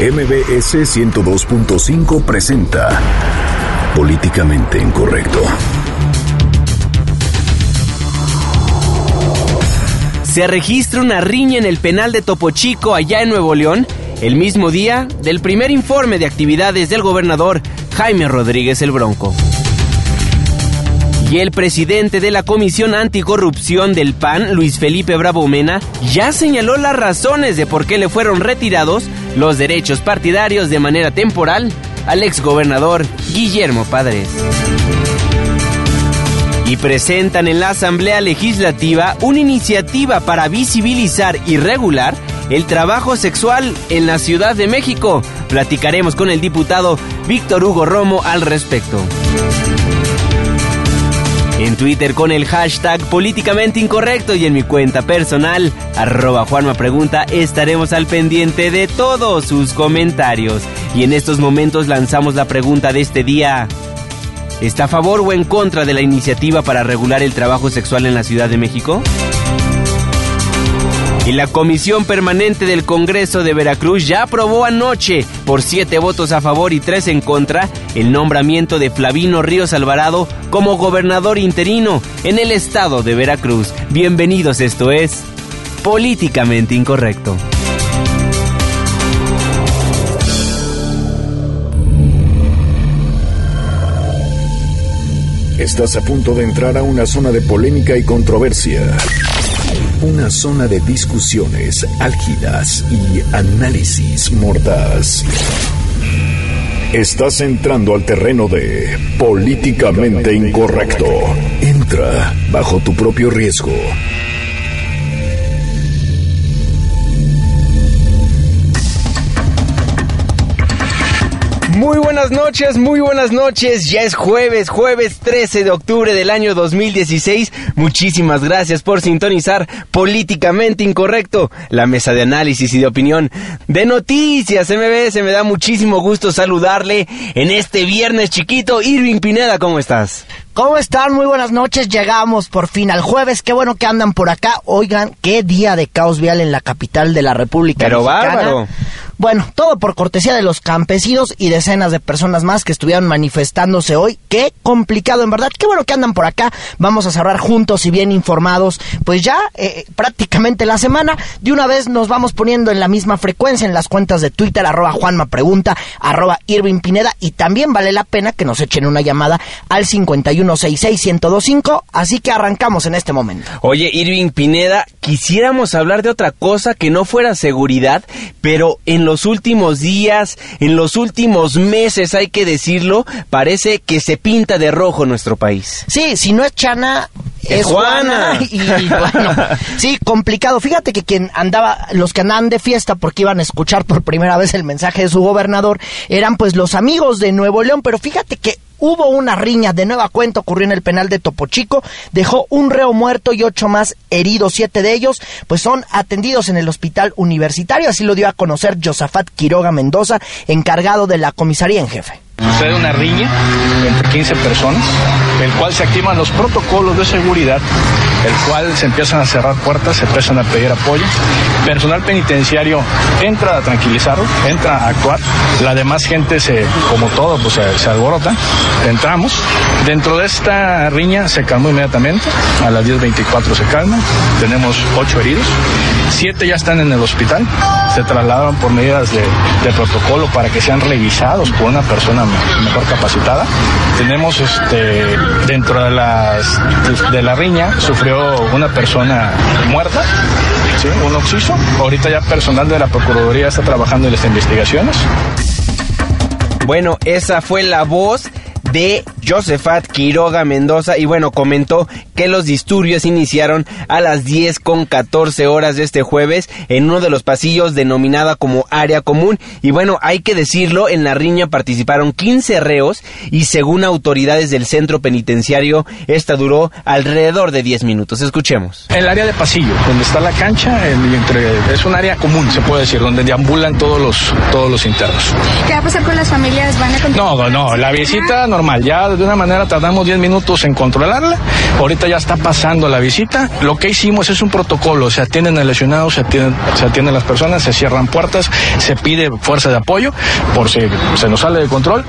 MBS 102.5 presenta Políticamente Incorrecto. Se registra una riña en el penal de Topo Chico allá en Nuevo León el mismo día del primer informe de actividades del gobernador Jaime Rodríguez el Bronco. Y el presidente de la Comisión Anticorrupción del PAN, Luis Felipe Bravo Mena, ya señaló las razones de por qué le fueron retirados los derechos partidarios de manera temporal al exgobernador Guillermo Padres. Y presentan en la Asamblea Legislativa una iniciativa para visibilizar y regular el trabajo sexual en la Ciudad de México. Platicaremos con el diputado Víctor Hugo Romo al respecto. En Twitter con el hashtag políticamente incorrecto y en mi cuenta personal, arroba Juanma Pregunta, estaremos al pendiente de todos sus comentarios. Y en estos momentos lanzamos la pregunta de este día. ¿Está a favor o en contra de la iniciativa para regular el trabajo sexual en la Ciudad de México? Y la Comisión Permanente del Congreso de Veracruz ya aprobó anoche, por siete votos a favor y tres en contra, el nombramiento de Flavino Ríos Alvarado como gobernador interino en el estado de Veracruz. Bienvenidos, esto es Políticamente Incorrecto. Estás a punto de entrar a una zona de polémica y controversia. Una zona de discusiones álgidas y análisis mordaz. Estás entrando al terreno de políticamente incorrecto. Entra bajo tu propio riesgo. Muy buenas noches, muy buenas noches. Ya es jueves, jueves 13 de octubre del año 2016. Muchísimas gracias por sintonizar Políticamente Incorrecto, la mesa de análisis y de opinión de noticias MBS. Me da muchísimo gusto saludarle en este viernes chiquito. Irving Pineda, ¿cómo estás? ¿Cómo están? Muy buenas noches. Llegamos por fin al jueves. Qué bueno que andan por acá. Oigan, qué día de caos vial en la capital de la República Pero Mexicana. bárbaro. Bueno, todo por cortesía de los campesinos y decenas de personas más que estuvieron manifestándose hoy. Qué complicado, en verdad. Qué bueno que andan por acá. Vamos a cerrar juntos y bien informados. Pues ya eh, prácticamente la semana. De una vez nos vamos poniendo en la misma frecuencia en las cuentas de Twitter, arroba Juanma Pregunta, arroba Irving Pineda. Y también vale la pena que nos echen una llamada al 5166-1025. Así que arrancamos en este momento. Oye, Irving Pineda, quisiéramos hablar de otra cosa que no fuera seguridad, pero en los últimos días, en los últimos meses, hay que decirlo, parece que se pinta de rojo nuestro país. Sí, si no es Chana, Es Juana. Y bueno, sí, complicado. Fíjate que quien andaba, los que andaban de fiesta porque iban a escuchar por primera vez el mensaje de su gobernador, eran pues los amigos de Nuevo León, pero fíjate que Hubo una riña de nueva cuenta, ocurrió en el penal de Topo Chico, dejó un reo muerto y ocho más heridos, siete de ellos pues son atendidos en el hospital universitario, así lo dio a conocer Josafat Quiroga Mendoza, encargado de la comisaría en jefe. Sucede una riña entre 15 personas, el cual se activan los protocolos de seguridad, el cual se empiezan a cerrar puertas, se empiezan a pedir apoyo. Personal penitenciario entra a tranquilizarlo, entra a actuar. La demás gente se, como todo, pues se, alborota. Entramos. Dentro de esta riña se calmó inmediatamente. A las 10.24 se calma. Tenemos ocho heridos. Siete ya están en el hospital. Se trasladaron por medidas de, de protocolo para que sean revisados por una persona mejor capacitada. Tenemos este dentro de las de la riña sufrió una persona muerta, un occiso. Ahorita ya personal de la Procuraduría está trabajando en las investigaciones. Bueno, esa fue la voz de Josefat Quiroga Mendoza y bueno, comentó que los disturbios iniciaron a las 10 con 14 horas de este jueves en uno de los pasillos denominada como área común y bueno, hay que decirlo, en la riña participaron 15 reos y según autoridades del centro penitenciario, esta duró alrededor de 10 minutos. Escuchemos. El área de pasillo, donde está la cancha, el- entre- es un área común, se puede decir, donde deambulan todos los, todos los internos. ¿Qué va a pasar con las familias? ¿Van a continuar? No, no, la visita normal, ya de una manera tardamos 10 minutos en controlarla. Ahorita ya está pasando la visita. Lo que hicimos es un protocolo. Se atienden a lesionados, se atienden, se atienden las personas, se cierran puertas, se pide fuerza de apoyo por si se nos sale de control.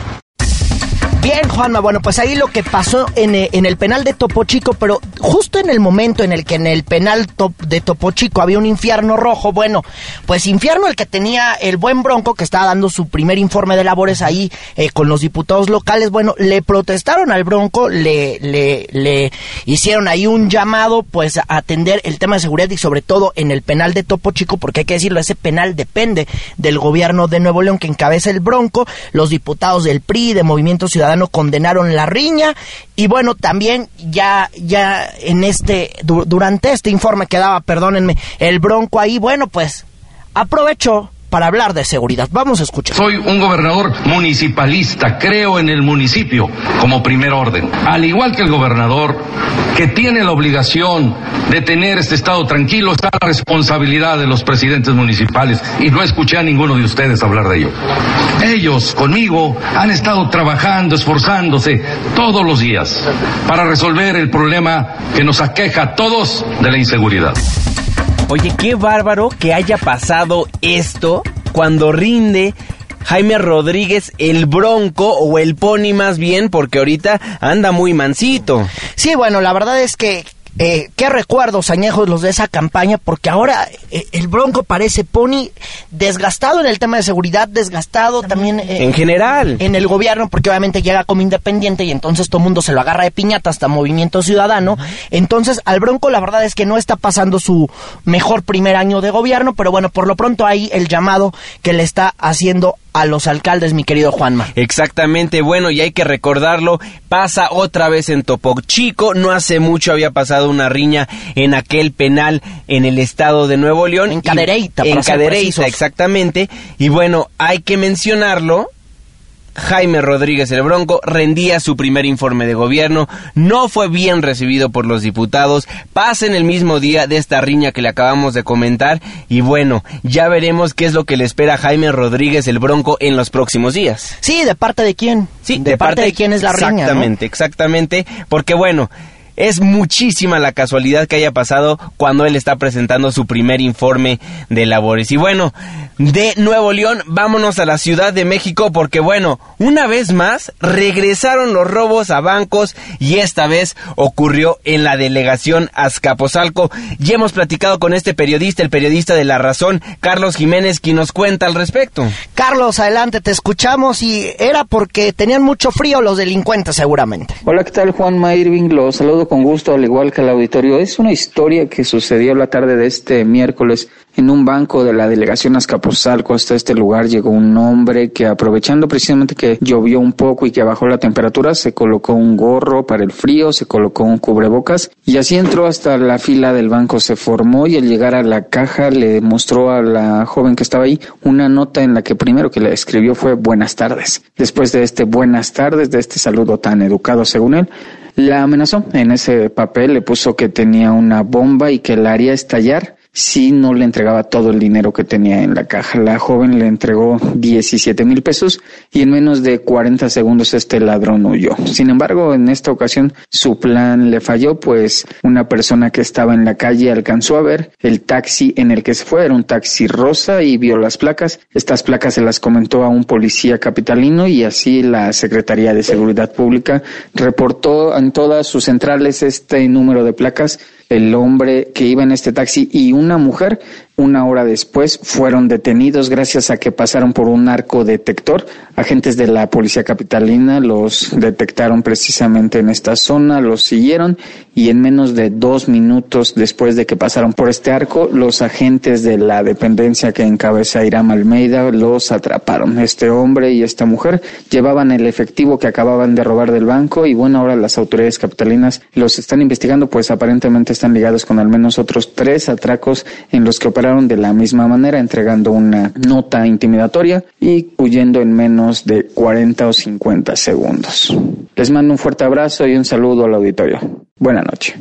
Bien, Juanma, bueno, pues ahí lo que pasó en, eh, en, el penal de Topo Chico, pero justo en el momento en el que en el penal de Topo Chico había un infierno rojo, bueno, pues infierno el que tenía el buen Bronco, que estaba dando su primer informe de labores ahí eh, con los diputados locales, bueno, le protestaron al Bronco, le, le, le hicieron ahí un llamado, pues, a atender el tema de seguridad y sobre todo en el penal de Topo Chico, porque hay que decirlo, ese penal depende del gobierno de Nuevo León que encabeza el Bronco, los diputados del PRI, de Movimiento Ciudadano, condenaron la riña y bueno, también ya, ya en este, durante este informe que daba, perdónenme, el bronco ahí, bueno, pues aprovechó para hablar de seguridad. Vamos a escuchar. Soy un gobernador municipalista, creo en el municipio como primer orden. Al igual que el gobernador, que tiene la obligación de tener este estado tranquilo, está la responsabilidad de los presidentes municipales. Y no escuché a ninguno de ustedes hablar de ello. Ellos, conmigo, han estado trabajando, esforzándose todos los días para resolver el problema que nos aqueja a todos de la inseguridad. Oye, qué bárbaro que haya pasado esto cuando rinde Jaime Rodríguez el Bronco o el Pony más bien, porque ahorita anda muy mansito. Sí, bueno, la verdad es que eh, qué recuerdos añejos los de esa campaña, porque ahora eh, el Bronco parece Pony desgastado en el tema de seguridad, desgastado también, eh, en general. en el gobierno, porque obviamente llega como independiente y entonces todo el mundo se lo agarra de piñata hasta Movimiento Ciudadano. Entonces al Bronco la verdad es que no está pasando su mejor primer año de gobierno, pero bueno, por lo pronto ahí el llamado que le está haciendo a los alcaldes, mi querido Juanma. Exactamente, bueno, y hay que recordarlo, pasa otra vez en Topo Chico, no hace mucho había pasado una riña en aquel penal en el estado de Nuevo León. En Cadereyta, En Cadereyta, exactamente, y bueno, hay que mencionarlo, Jaime Rodríguez el Bronco rendía su primer informe de gobierno, no fue bien recibido por los diputados, pasa en el mismo día de esta riña que le acabamos de comentar y bueno, ya veremos qué es lo que le espera a Jaime Rodríguez el Bronco en los próximos días. Sí, ¿de parte de quién? Sí, de, parte, de quién es la riña. Exactamente, exactamente, porque bueno, es muchísima la casualidad que haya pasado cuando él está presentando su primer informe de labores. Y bueno, de Nuevo León, vámonos a la Ciudad de México porque bueno, una vez más regresaron los robos a bancos y esta vez ocurrió en la delegación Azcapotzalco. Ya hemos platicado con este periodista, el periodista de La Razón, Carlos Jiménez, quien nos cuenta al respecto. Carlos, adelante, te escuchamos y era porque tenían mucho frío los delincuentes seguramente. Hola, ¿qué tal Juan Irving? Los saludo con gusto, al igual que el auditorio. Es una historia que sucedió la tarde de este miércoles en un banco de la delegación Azcapotzalco. Hasta este lugar llegó un hombre que aprovechando precisamente que llovió un poco y que bajó la temperatura, se colocó un gorro para el frío, se colocó un cubrebocas y así entró hasta la fila del banco. Se formó y al llegar a la caja le mostró a la joven que estaba ahí una nota en la que primero que le escribió fue buenas tardes. Después de este buenas tardes, de este saludo tan educado según él, la amenazó. En ese papel le puso que tenía una bomba y que la haría estallar si no le entregaba todo el dinero que tenía en la caja. La joven le entregó 17 mil pesos y en menos de 40 segundos este ladrón huyó. Sin embargo, en esta ocasión su plan le falló, pues una persona que estaba en la calle alcanzó a ver el taxi en el que se fue. Era un taxi rosa y vio las placas. Estas placas se las comentó a un policía capitalino y así la Secretaría de Seguridad Pública reportó en todas sus centrales este número de placas el hombre que iba en este taxi y una mujer una hora después fueron detenidos gracias a que pasaron por un arco detector. Agentes de la policía capitalina los detectaron precisamente en esta zona, los siguieron y en menos de dos minutos después de que pasaron por este arco, los agentes de la dependencia que encabeza Irán Almeida los atraparon. Este hombre y esta mujer llevaban el efectivo que acababan de robar del banco y bueno, ahora las autoridades capitalinas los están investigando pues aparentemente están ligados con al menos otros tres atracos en los que operaron de la misma manera, entregando una nota intimidatoria y huyendo en menos de 40 o 50 segundos. Les mando un fuerte abrazo y un saludo al auditorio. Buenas noches.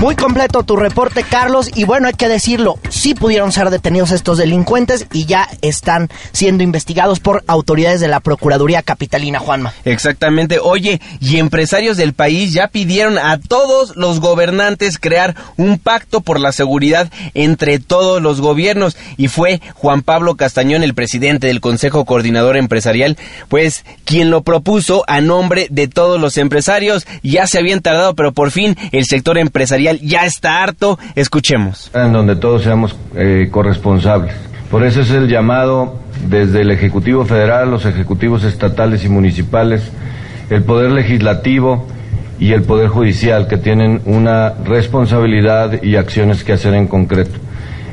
Muy completo tu reporte, Carlos. Y bueno, hay que decirlo, sí pudieron ser detenidos estos delincuentes y ya están siendo investigados por autoridades de la Procuraduría Capitalina, Juanma. Exactamente. Oye, y empresarios del país ya pidieron a todos los gobernantes crear un pacto por la seguridad entre todos los gobiernos. Y fue Juan Pablo Castañón, el presidente del Consejo Coordinador Empresarial, pues quien lo propuso a nombre de todos los empresarios. Ya se habían tardado, pero por fin el sector empresarial ya está harto. Escuchemos. En donde todos seamos eh, corresponsables. Por eso es el llamado desde el Ejecutivo Federal, los ejecutivos estatales y municipales, el Poder Legislativo y el Poder Judicial, que tienen una responsabilidad y acciones que hacer en concreto.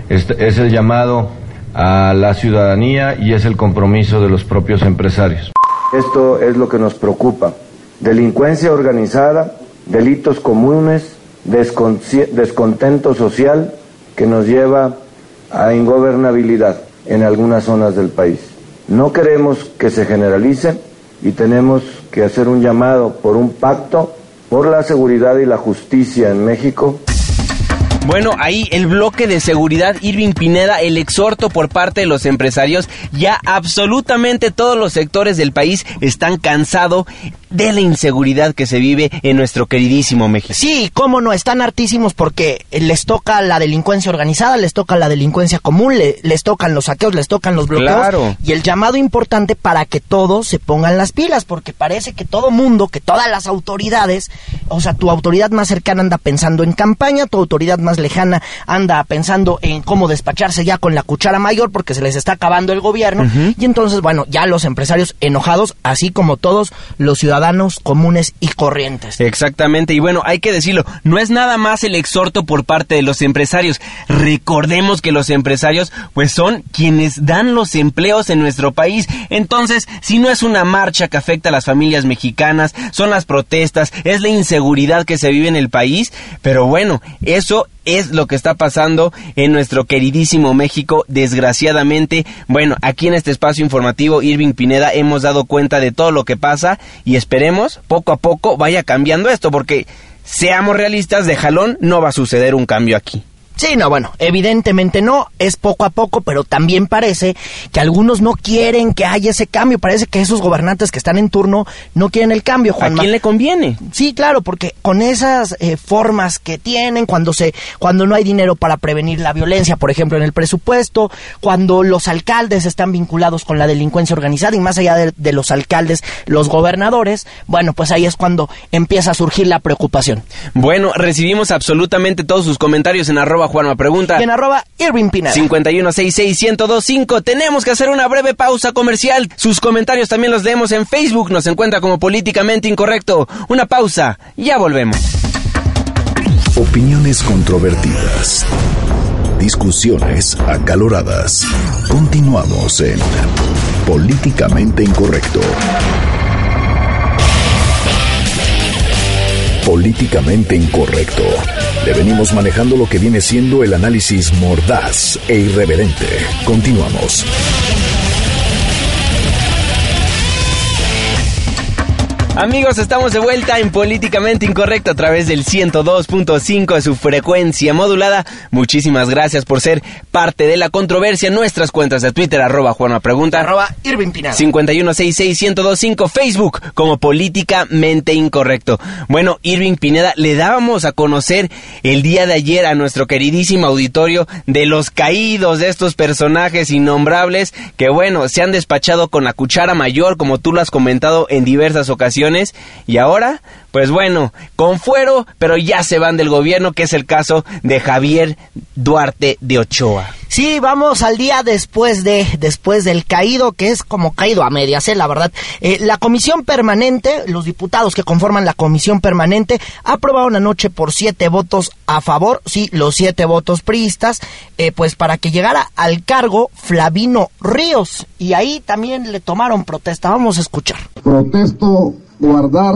Este es el llamado a la ciudadanía y es el compromiso de los propios empresarios. Esto es lo que nos preocupa. Delincuencia organizada, delitos comunes, descontento social que nos lleva a ingobernabilidad en algunas zonas del país. No queremos que se generalice y tenemos que hacer un llamado por un pacto por la seguridad y la justicia en México bueno, ahí el bloque de seguridad Irving Pineda, el exhorto por parte de los empresarios, ya absolutamente todos los sectores del país están cansados de la inseguridad que se vive en nuestro queridísimo México. Sí, cómo no, están hartísimos porque les toca la delincuencia organizada, les toca la delincuencia común, les tocan los saqueos, les tocan los bloqueos. Claro. Y el llamado importante para que todos se pongan las pilas, porque parece que todo mundo, que todas las autoridades, o sea, tu autoridad más cercana anda pensando en campaña, tu autoridad más lejana anda pensando en cómo despacharse ya con la cuchara mayor porque se les está acabando el gobierno. Y entonces, bueno, ya los empresarios enojados, así como todos los ciudadanos ciudadanos comunes y corrientes. Exactamente, y bueno, hay que decirlo, no es nada más el exhorto por parte de los empresarios. Recordemos que los empresarios pues son quienes dan los empleos en nuestro país. Entonces, si no es una marcha que afecta a las familias mexicanas, son las protestas, es la inseguridad que se vive en el país, pero bueno, eso es lo que está pasando en nuestro queridísimo México, desgraciadamente. Bueno, aquí en este espacio informativo, Irving Pineda, hemos dado cuenta de todo lo que pasa y esperemos poco a poco vaya cambiando esto, porque seamos realistas, de jalón no va a suceder un cambio aquí. Sí, no, bueno, evidentemente no, es poco a poco, pero también parece que algunos no quieren que haya ese cambio, parece que esos gobernantes que están en turno no quieren el cambio, Juan. ¿A quién le conviene? Sí, claro, porque con esas eh, formas que tienen, cuando se, cuando no hay dinero para prevenir la violencia, por ejemplo, en el presupuesto, cuando los alcaldes están vinculados con la delincuencia organizada y más allá de, de los alcaldes, los gobernadores, bueno, pues ahí es cuando empieza a surgir la preocupación. Bueno, recibimos absolutamente todos sus comentarios en arroba Juanma Pregunta. Y en arroba Irving Pineda. 5166125. Tenemos que hacer una breve pausa comercial. Sus comentarios también los leemos en Facebook. Nos encuentra como políticamente incorrecto. Una pausa. Ya volvemos. Opiniones controvertidas. Discusiones acaloradas. Continuamos en Políticamente Incorrecto. Políticamente Incorrecto. Le venimos manejando lo que viene siendo el análisis mordaz e irreverente. Continuamos. Amigos, estamos de vuelta en Políticamente Incorrecto a través del 102.5 de su frecuencia modulada. Muchísimas gracias por ser parte de la controversia. Nuestras cuentas de Twitter, arroba Juanma Pregunta. Arroba Irving Pinada. 5166125 Facebook como Políticamente Incorrecto. Bueno, Irving Pineda, le dábamos a conocer el día de ayer a nuestro queridísimo auditorio de los caídos de estos personajes innombrables que, bueno, se han despachado con la cuchara mayor, como tú lo has comentado en diversas ocasiones y ahora, pues bueno, con fuero, pero ya se van del gobierno, que es el caso de Javier Duarte de Ochoa. Sí, vamos al día después de después del caído, que es como caído a medias, ¿eh? la verdad. Eh, la comisión permanente, los diputados que conforman la comisión permanente, aprobaron anoche por siete votos a favor, sí, los siete votos priistas, eh, pues para que llegara al cargo Flavino Ríos. Y ahí también le tomaron protesta. Vamos a escuchar. Protesto guardar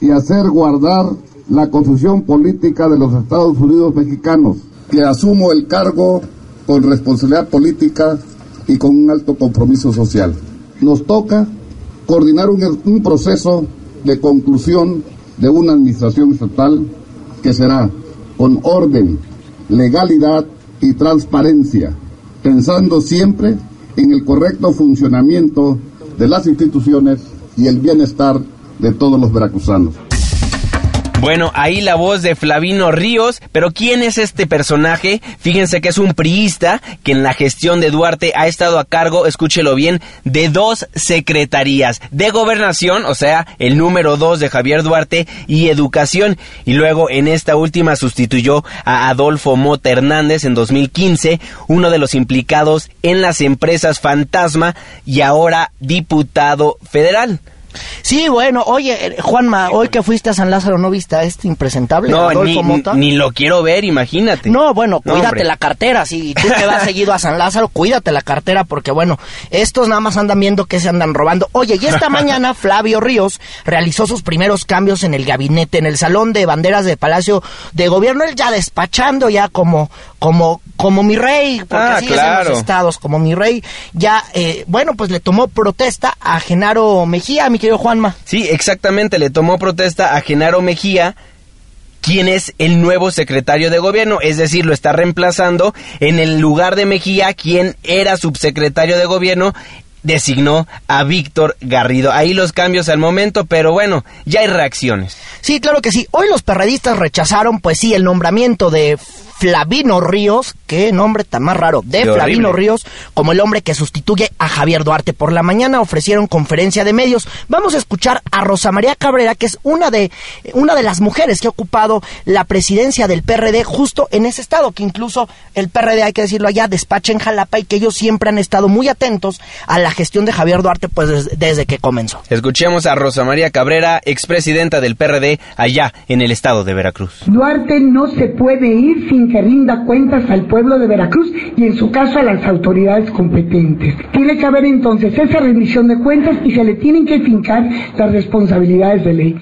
y hacer guardar la confusión política de los Estados Unidos mexicanos, que asumo el cargo con responsabilidad política y con un alto compromiso social. Nos toca coordinar un, un proceso de conclusión de una administración estatal que será con orden, legalidad y transparencia, pensando siempre en el correcto funcionamiento de las instituciones y el bienestar de todos los veracruzanos. Bueno, ahí la voz de Flavino Ríos, pero ¿quién es este personaje? Fíjense que es un priista que en la gestión de Duarte ha estado a cargo, escúchelo bien, de dos secretarías, de gobernación, o sea, el número dos de Javier Duarte, y educación, y luego en esta última sustituyó a Adolfo Mota Hernández en 2015, uno de los implicados en las empresas fantasma y ahora diputado federal. Sí, bueno, oye, eh, Juanma, hoy que fuiste a San Lázaro, ¿no viste a este impresentable? No, ni, ni, lo quiero ver, imagínate. No, bueno, cuídate la cartera. Si tú te vas seguido a San Lázaro, cuídate la cartera, porque bueno, estos nada más andan viendo que se andan robando. Oye, y esta mañana Flavio Ríos realizó sus primeros cambios en el gabinete, en el salón de banderas del Palacio de Gobierno, él ya despachando ya como, como, como mi rey, porque Ah, así es en claro. los estados, como mi rey, ya, eh, bueno, pues le tomó protesta a Genaro Mejía, mi querido Juanma. Sí, exactamente, le tomó protesta a Genaro Mejía, quien es el nuevo secretario de gobierno, es decir, lo está reemplazando en el lugar de Mejía, quien era subsecretario de gobierno designó a Víctor Garrido. Ahí los cambios al momento, pero bueno, ya hay reacciones. Sí, claro que sí. Hoy los perredistas rechazaron, pues sí, el nombramiento de Flavino Ríos, qué nombre tan más raro, de Qué Flavino horrible. Ríos, como el hombre que sustituye a Javier Duarte. Por la mañana ofrecieron conferencia de medios. Vamos a escuchar a Rosa María Cabrera, que es una de, una de las mujeres que ha ocupado la presidencia del PRD justo en ese estado, que incluso el PRD, hay que decirlo allá, despacha en Jalapa y que ellos siempre han estado muy atentos a la gestión de Javier Duarte, pues des- desde que comenzó. Escuchemos a Rosa María Cabrera, expresidenta del PRD, allá en el estado de Veracruz. Duarte no se puede ir sin que rinda cuentas al pueblo de Veracruz y en su caso a las autoridades competentes. Tiene que haber entonces esa rendición de cuentas y se le tienen que fincar las responsabilidades de ley.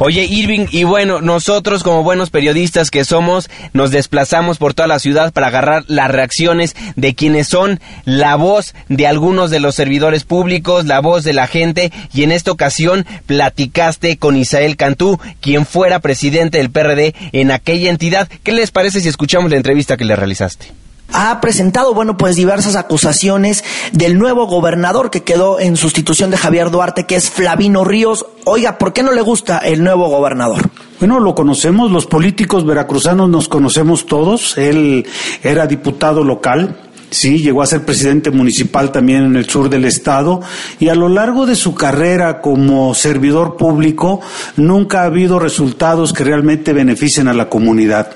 Oye, Irving, y bueno, nosotros como buenos periodistas que somos, nos desplazamos por toda la ciudad para agarrar las reacciones de quienes son la voz de algunos de los servidores públicos, la voz de la gente, y en esta ocasión platicaste con Isael Cantú, quien fuera presidente del PRD en aquella entidad. ¿Qué les parece si escuchamos la entrevista que le realizaste? Ha presentado, bueno, pues diversas acusaciones del nuevo gobernador que quedó en sustitución de Javier Duarte, que es Flavino Ríos. Oiga, ¿por qué no le gusta el nuevo gobernador? Bueno, lo conocemos, los políticos veracruzanos nos conocemos todos. Él era diputado local, sí, llegó a ser presidente municipal también en el sur del estado y a lo largo de su carrera como servidor público nunca ha habido resultados que realmente beneficien a la comunidad.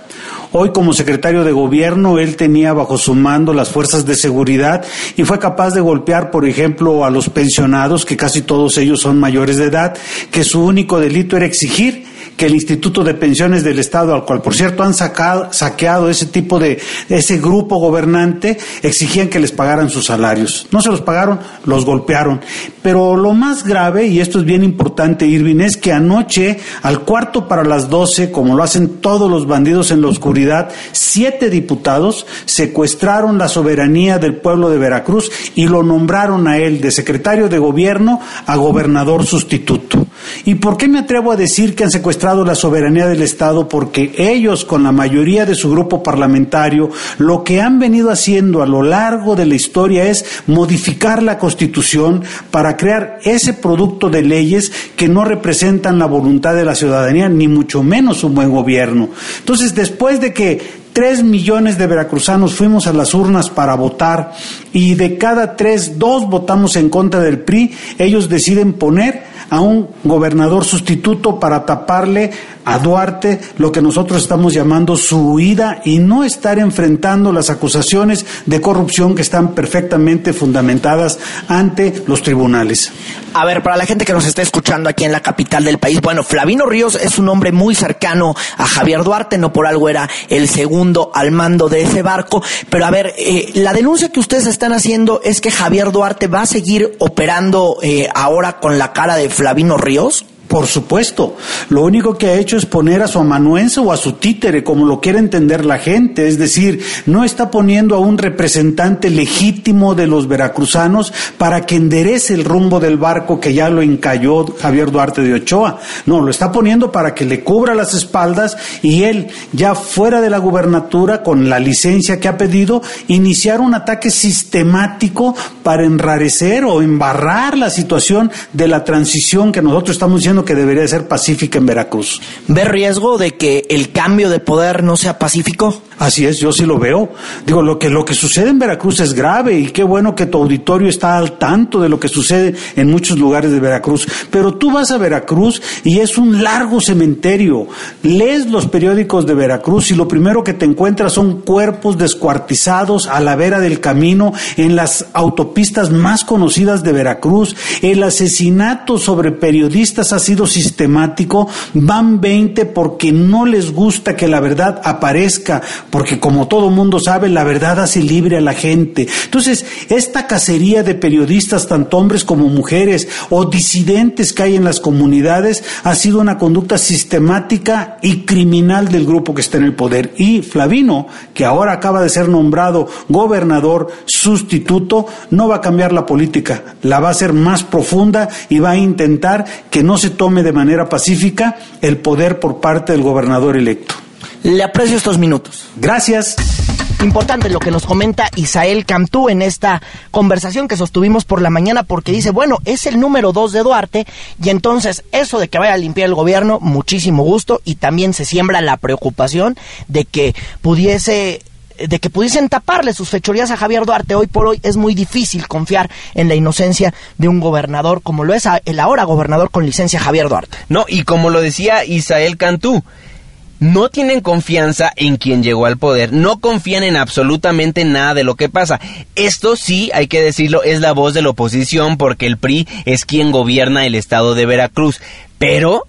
Hoy como secretario de gobierno él tenía bajo su mando las fuerzas de seguridad y fue capaz de golpear, por ejemplo, a los pensionados, que casi todos ellos son mayores de edad, que su único delito era exigir que el Instituto de Pensiones del Estado, al cual por cierto han sacado, saqueado ese tipo de, ese grupo gobernante, exigían que les pagaran sus salarios. No se los pagaron, los golpearon. Pero lo más grave, y esto es bien importante, Irving, es que anoche, al cuarto para las doce, como lo hacen todos los bandidos en la oscuridad, siete diputados secuestraron la soberanía del pueblo de Veracruz y lo nombraron a él de secretario de gobierno a gobernador sustituto. ¿Y por qué me atrevo a decir que han secuestrado la soberanía del Estado? Porque ellos, con la mayoría de su grupo parlamentario, lo que han venido haciendo a lo largo de la historia es modificar la Constitución para crear ese producto de leyes que no representan la voluntad de la ciudadanía, ni mucho menos un buen gobierno. Entonces, después de que Tres millones de veracruzanos fuimos a las urnas para votar y de cada tres, dos votamos en contra del PRI. Ellos deciden poner a un gobernador sustituto para taparle a Duarte lo que nosotros estamos llamando su huida y no estar enfrentando las acusaciones de corrupción que están perfectamente fundamentadas ante los tribunales. A ver, para la gente que nos está escuchando aquí en la capital del país, bueno, Flavino Ríos es un hombre muy cercano a Javier Duarte, no por algo era el segundo al mando de ese barco, pero a ver, eh, la denuncia que ustedes están haciendo es que Javier Duarte va a seguir operando eh, ahora con la cara de Flavino Ríos. Por supuesto, lo único que ha hecho es poner a su amanuense o a su títere, como lo quiere entender la gente, es decir, no está poniendo a un representante legítimo de los veracruzanos para que enderece el rumbo del barco que ya lo encalló Javier Duarte de Ochoa, no, lo está poniendo para que le cubra las espaldas y él, ya fuera de la gubernatura, con la licencia que ha pedido, iniciar un ataque sistemático para enrarecer o embarrar la situación de la transición que nosotros estamos que debería ser pacífica en Veracruz. ¿Ve riesgo de que el cambio de poder no sea pacífico? Así es, yo sí lo veo. Digo, lo que, lo que sucede en Veracruz es grave y qué bueno que tu auditorio está al tanto de lo que sucede en muchos lugares de Veracruz. Pero tú vas a Veracruz y es un largo cementerio. Lees los periódicos de Veracruz y lo primero que te encuentras son cuerpos descuartizados a la vera del camino en las autopistas más conocidas de Veracruz. El asesinato sobre periodistas ha sido sistemático. Van 20 porque no les gusta que la verdad aparezca porque como todo mundo sabe, la verdad hace libre a la gente. Entonces, esta cacería de periodistas, tanto hombres como mujeres, o disidentes que hay en las comunidades, ha sido una conducta sistemática y criminal del grupo que está en el poder. Y Flavino, que ahora acaba de ser nombrado gobernador sustituto, no va a cambiar la política, la va a hacer más profunda y va a intentar que no se tome de manera pacífica el poder por parte del gobernador electo. Le aprecio estos minutos. Gracias. Importante lo que nos comenta Isael Cantú en esta conversación que sostuvimos por la mañana porque dice, bueno, es el número dos de Duarte y entonces eso de que vaya a limpiar el gobierno, muchísimo gusto y también se siembra la preocupación de que pudiese de que pudiesen taparle sus fechorías a Javier Duarte. Hoy por hoy es muy difícil confiar en la inocencia de un gobernador como lo es el ahora gobernador con licencia Javier Duarte. No, y como lo decía Isael Cantú, no tienen confianza en quien llegó al poder, no confían en absolutamente nada de lo que pasa. Esto sí, hay que decirlo, es la voz de la oposición porque el PRI es quien gobierna el estado de Veracruz. Pero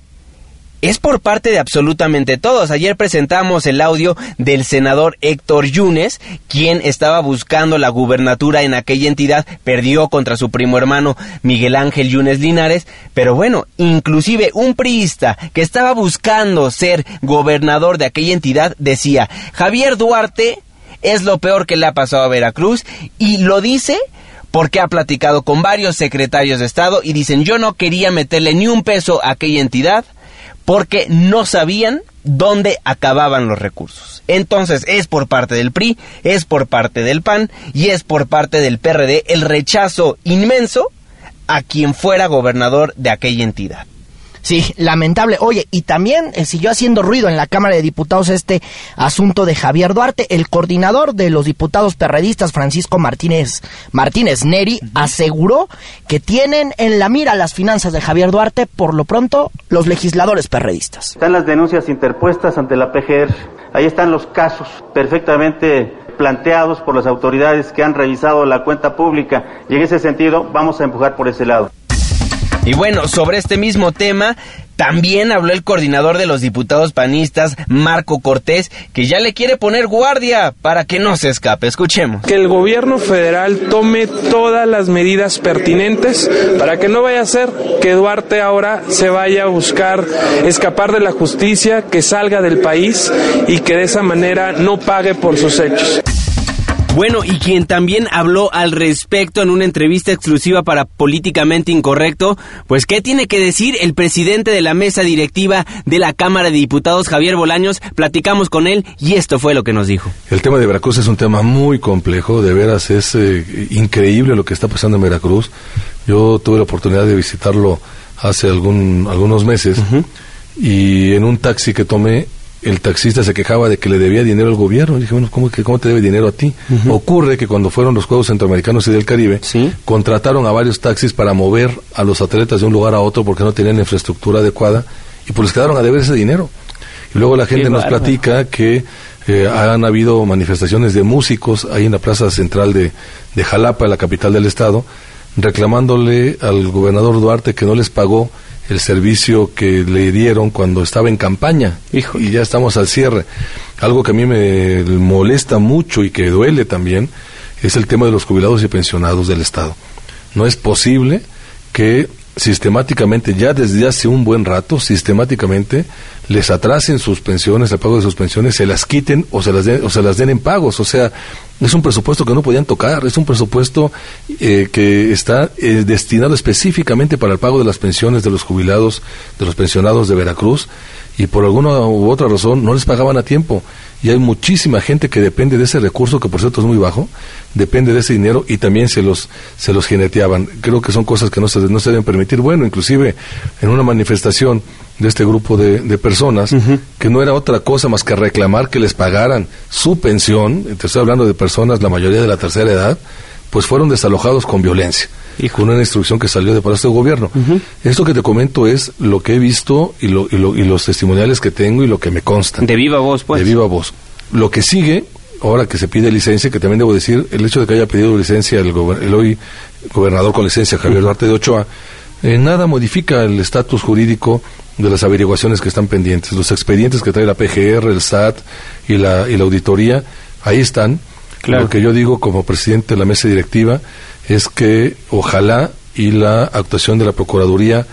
es por parte de absolutamente todos. Ayer presentamos el audio del senador Héctor Yunes, quien estaba buscando la gubernatura en aquella entidad, perdió contra su primo hermano Miguel Ángel Yunes Linares, pero bueno, inclusive un priista que estaba buscando ser gobernador de aquella entidad decía, Javier Duarte es lo peor que le ha pasado a Veracruz y lo dice porque ha platicado con varios secretarios de Estado y dicen yo no quería meterle ni un peso a aquella entidad porque no sabían dónde acababan los recursos. Entonces es por parte del PRI, es por parte del PAN y es por parte del PRD el rechazo inmenso a quien fuera gobernador de aquella entidad. Sí, lamentable. Oye, y también eh, siguió haciendo ruido en la Cámara de Diputados este asunto de Javier Duarte. El coordinador de los diputados perredistas, Francisco Martínez, Martínez Neri, aseguró que tienen en la mira las finanzas de Javier Duarte, por lo pronto, los legisladores perredistas. Están las denuncias interpuestas ante la PGR. Ahí están los casos perfectamente planteados por las autoridades que han revisado la cuenta pública y en ese sentido vamos a empujar por ese lado. Y bueno, sobre este mismo tema, también habló el coordinador de los diputados panistas, Marco Cortés, que ya le quiere poner guardia para que no se escape. Escuchemos. Que el gobierno federal tome todas las medidas pertinentes para que no vaya a ser que Duarte ahora se vaya a buscar escapar de la justicia, que salga del país y que de esa manera no pague por sus hechos. Bueno, y quien también habló al respecto en una entrevista exclusiva para Políticamente Incorrecto, pues ¿qué tiene que decir el presidente de la mesa directiva de la Cámara de Diputados, Javier Bolaños? Platicamos con él y esto fue lo que nos dijo. El tema de Veracruz es un tema muy complejo, de veras es eh, increíble lo que está pasando en Veracruz. Yo tuve la oportunidad de visitarlo hace algún, algunos meses y en un taxi que tomé el taxista se quejaba de que le debía dinero al gobierno. Y dije, bueno, ¿cómo, que, cómo te debe dinero a ti? Ocurre que cuando fueron los Juegos Centroamericanos y del Caribe, contrataron a varios taxis para mover a los atletas de un lugar a otro porque no tenían infraestructura adecuada y pues les quedaron a deber ese dinero. Y luego la gente nos platica que eh, han habido manifestaciones de músicos ahí en la plaza central de, de Jalapa, la capital del estado, reclamándole al gobernador Duarte que no les pagó el servicio que le dieron cuando estaba en campaña. Y ya estamos al cierre. Algo que a mí me molesta mucho y que duele también es el tema de los jubilados y pensionados del Estado. No es posible que sistemáticamente, ya desde hace un buen rato, sistemáticamente, les atrasen sus pensiones, el pago de sus pensiones, se las quiten o se las, den, o se las den en pagos. O sea, es un presupuesto que no podían tocar, es un presupuesto eh, que está eh, destinado específicamente para el pago de las pensiones de los jubilados, de los pensionados de Veracruz, y por alguna u otra razón no les pagaban a tiempo. Y hay muchísima gente que depende de ese recurso, que por cierto es muy bajo, depende de ese dinero y también se los, se los jineteaban. Creo que son cosas que no se, no se deben permitir. Bueno, inclusive en una manifestación de este grupo de, de personas, que no era otra cosa más que reclamar que les pagaran su pensión, te estoy hablando de personas, la mayoría de la tercera edad, pues fueron desalojados con violencia. Y con una instrucción que salió de Palacio de Gobierno. Esto que te comento es lo que he visto y, lo, y, lo, y los testimoniales que tengo y lo que me consta. De viva voz, pues. De viva voz. Lo que sigue, ahora que se pide licencia, que también debo decir, el hecho de que haya pedido licencia el, el hoy gobernador con licencia, Javier Duarte de Ochoa, eh, nada modifica el estatus jurídico de las averiguaciones que están pendientes. Los expedientes que trae la PGR, el SAT y la, y la auditoría, ahí están. Lo que yo digo como presidente de la mesa directiva es que ojalá y la actuación de la Procuraduría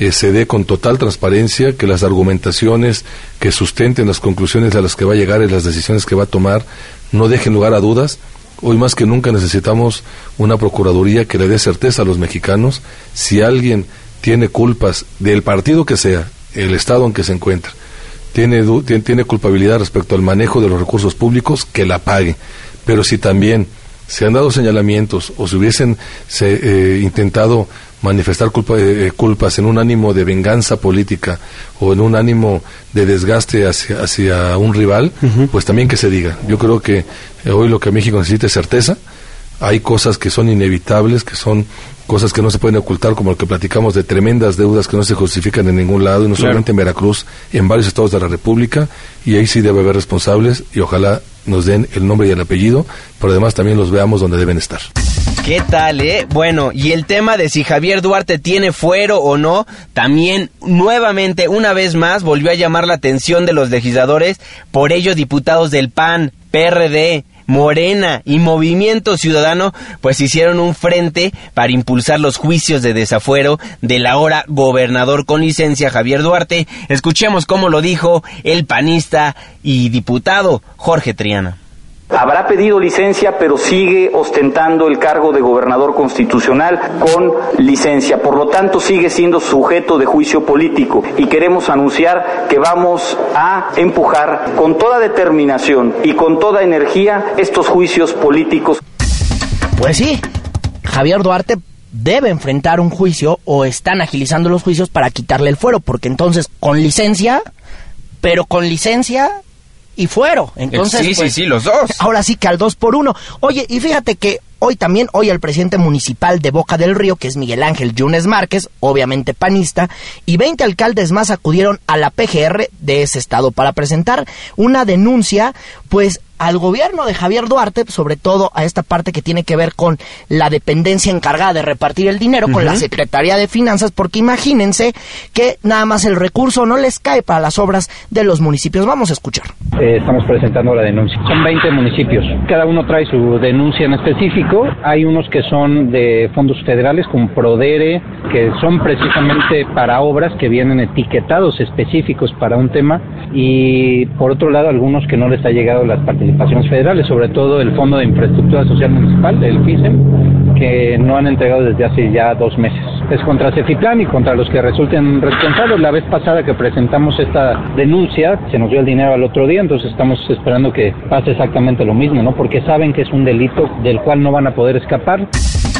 eh, se dé con total transparencia, que las argumentaciones que sustenten las conclusiones a las que va a llegar y las decisiones que va a tomar no dejen lugar a dudas. Hoy más que nunca necesitamos una Procuraduría que le dé certeza a los mexicanos si alguien tiene culpas del partido que sea, el Estado en que se encuentra, tiene, tiene culpabilidad respecto al manejo de los recursos públicos, que la pague. Pero si también se han dado señalamientos o se hubiesen se, eh, intentado manifestar culpa, eh, culpas en un ánimo de venganza política o en un ánimo de desgaste hacia, hacia un rival, uh -huh. pues también que se diga. Yo creo que eh, hoy lo que México necesita es certeza. Hay cosas que son inevitables, que son cosas que no se pueden ocultar, como lo que platicamos de tremendas deudas que no se justifican en ningún lado, y no claro. solamente en Veracruz, en varios estados de la República, y ahí sí debe haber responsables, y ojalá nos den el nombre y el apellido, pero además también los veamos donde deben estar. ¿Qué tal, eh? Bueno, y el tema de si Javier Duarte tiene fuero o no, también nuevamente, una vez más, volvió a llamar la atención de los legisladores, por ello diputados del PAN, PRD, Morena y Movimiento Ciudadano pues hicieron un frente para impulsar los juicios de desafuero del ahora gobernador con licencia Javier Duarte. Escuchemos cómo lo dijo el panista y diputado Jorge Triana. Habrá pedido licencia, pero sigue ostentando el cargo de gobernador constitucional con licencia. Por lo tanto, sigue siendo sujeto de juicio político. Y queremos anunciar que vamos a empujar con toda determinación y con toda energía estos juicios políticos. Pues sí, Javier Duarte debe enfrentar un juicio o están agilizando los juicios para quitarle el fuero, porque entonces con licencia, pero con licencia y fuero. Entonces, sí, pues, sí, sí, los dos. Ahora sí que al dos por uno. Oye, y fíjate que hoy también, hoy el presidente municipal de Boca del Río, que es Miguel Ángel Yunes Márquez, obviamente panista, y 20 alcaldes más acudieron a la PGR de ese estado para presentar una denuncia, pues al gobierno de Javier Duarte, sobre todo a esta parte que tiene que ver con la dependencia encargada de repartir el dinero, uh -huh. con la Secretaría de Finanzas, porque imagínense que nada más el recurso no les cae para las obras de los municipios. Vamos a escuchar. Eh, estamos presentando la denuncia. Son 20 municipios. Cada uno trae su denuncia en específico. Hay unos que son de fondos federales, como Prodere, que son precisamente para obras que vienen etiquetados específicos para un tema. Y por otro lado, algunos que no les ha llegado las participaciones federales, sobre todo el Fondo de Infraestructura Social Municipal, el FISEM, que no han entregado desde hace ya dos meses. Es contra Cefiplan y contra los que resulten responsables. La vez pasada que presentamos esta denuncia, se nos dio el dinero al otro día, entonces estamos esperando que pase exactamente lo mismo, ¿no? Porque saben que es un delito del cual no van a poder escapar.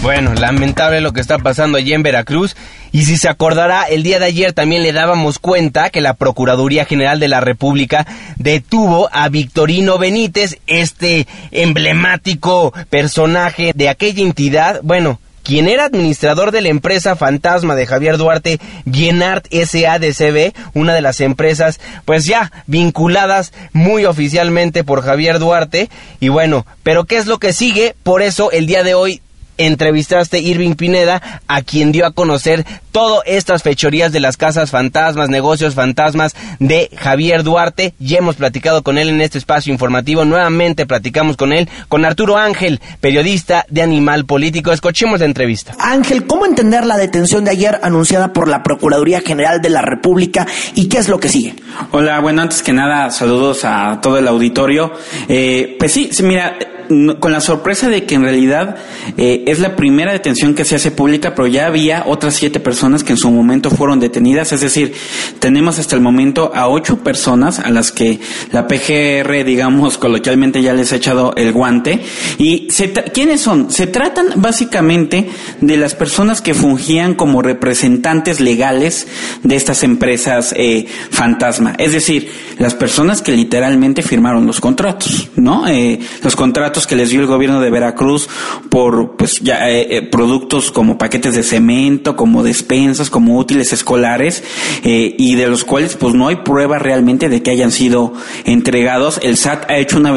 Bueno, lamentable lo que está pasando allí en Veracruz. Y si se acordará, el día de ayer también le dábamos cuenta que la Procuraduría General de la República detuvo a Victorino Benítez, este emblemático personaje de aquella entidad. Bueno, quien era administrador de la empresa fantasma de Javier Duarte, Bienart SADCB, una de las empresas pues ya vinculadas muy oficialmente por Javier Duarte. Y bueno, pero ¿qué es lo que sigue? Por eso el día de hoy entrevistaste Irving Pineda, a quien dio a conocer todas estas fechorías de las casas fantasmas, negocios fantasmas de Javier Duarte. Ya hemos platicado con él en este espacio informativo. Nuevamente platicamos con él, con Arturo Ángel, periodista de Animal Político. Escuchemos la entrevista. Ángel, ¿cómo entender la detención de ayer anunciada por la Procuraduría General de la República y qué es lo que sigue? Hola, bueno, antes que nada, saludos a todo el auditorio. Eh, pues sí, mira, con la sorpresa de que en realidad eh, es la primera detención que se hace pública, pero ya había otras siete personas que en su momento fueron detenidas, es decir, tenemos hasta el momento a ocho personas a las que la PGR, digamos, coloquialmente ya les ha echado el guante. ¿Y quiénes son? Se tratan básicamente de las personas que fungían como representantes legales de estas empresas eh, fantasma, es decir, las personas que literalmente firmaron los contratos, ¿no? Eh, los contratos que les dio el gobierno de Veracruz por pues ya eh, eh, productos como paquetes de cemento, como despensas, como útiles escolares eh, y de los cuales pues no hay prueba realmente de que hayan sido entregados. El SAT ha hecho una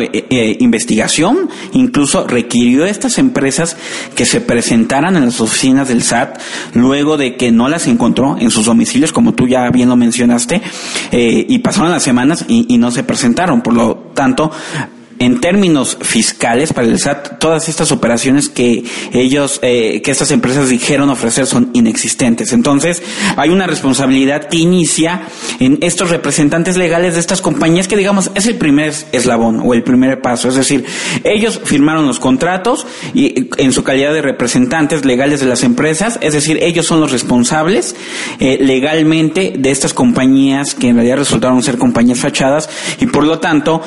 investigación, incluso requirió a estas empresas que se presentaran en las oficinas del SAT luego de que no las encontró en sus domicilios, como tú ya bien lo mencionaste, y pasaron las semanas y no se presentaron. Por lo tanto, en términos fiscales para el SAT, todas estas operaciones que ellos, eh, que estas empresas dijeron ofrecer son inexistentes. Entonces, hay una responsabilidad que inicia en estos representantes legales de estas compañías que, digamos, es el primer eslabón o el primer paso. Es decir, ellos firmaron los contratos y en su calidad de representantes legales de las empresas, es decir, ellos son los responsables eh, legalmente de estas compañías que en realidad resultaron ser compañías fachadas y por lo tanto